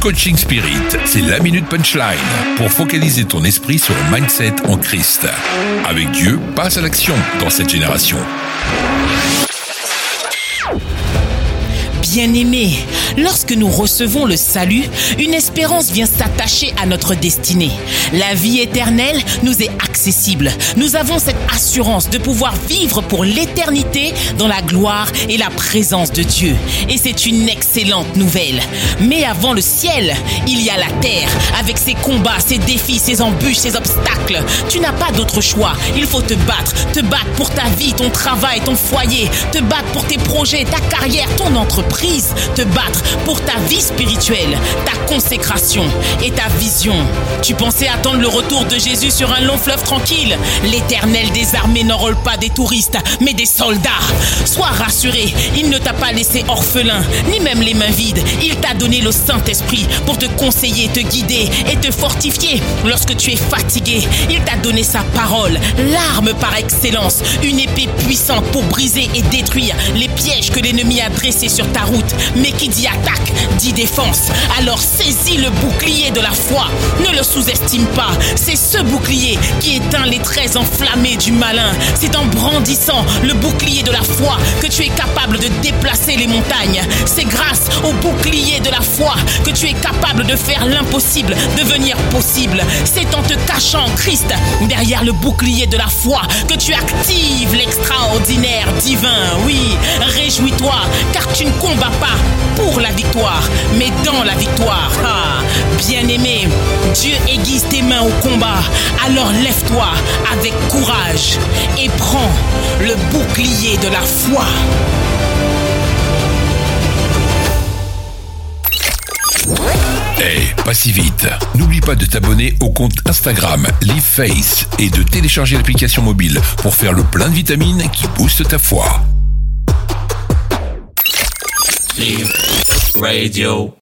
Coaching Spirit, c'est la minute punchline pour focaliser ton esprit sur le mindset en Christ. Avec Dieu, passe à l'action dans cette génération. Bien-aimés, lorsque nous recevons le salut, une espérance vient s'attacher à notre destinée. La vie éternelle nous est accessible. Nous avons cette assurance de pouvoir vivre pour l'éternité dans la gloire et la présence de Dieu. Et c'est une excellente nouvelle. Mais avant le ciel, il y a la terre, avec ses combats, ses défis, ses embûches, ses obstacles. Tu n'as pas d'autre choix. Il faut te battre, te battre pour ta vie, ton travail, ton foyer, te battre pour tes projets, ta carrière, ton entreprise te battre pour ta vie spirituelle, ta consécration et ta vision. Tu pensais attendre le retour de Jésus sur un long fleuve tranquille? L'éternel des armées n'enrôle pas des touristes, mais des soldats. Rassuré, il ne t'a pas laissé orphelin, ni même les mains vides. Il t'a donné le Saint-Esprit pour te conseiller, te guider et te fortifier lorsque tu es fatigué. Il t'a donné sa parole, l'arme par excellence, une épée puissante pour briser et détruire les pièges que l'ennemi a dressés sur ta route. Mais qui dit attaque, dit défense. Alors saisis le bouclier de la foi. Ne le sous-estime pas. C'est ce bouclier qui éteint les traits enflammés du malin. C'est en brandissant le bouclier de la foi que tu es capable de déplacer les montagnes. C'est grâce au bouclier de la foi que tu es capable de faire l'impossible devenir possible. C'est en te cachant Christ derrière le bouclier de la foi que tu actives l'extraordinaire divin. Oui, réjouis-toi car tu ne combats pas pour la victoire, mais dans la victoire. Ah, bien-aimé, Dieu aiguise tes mains au combat. Alors lève-toi avec courage et prends le bouclier de la foi. Hey, pas si vite. N'oublie pas de t'abonner au compte Instagram LiveFace et de télécharger l'application mobile pour faire le plein de vitamines qui boostent ta foi. Radio.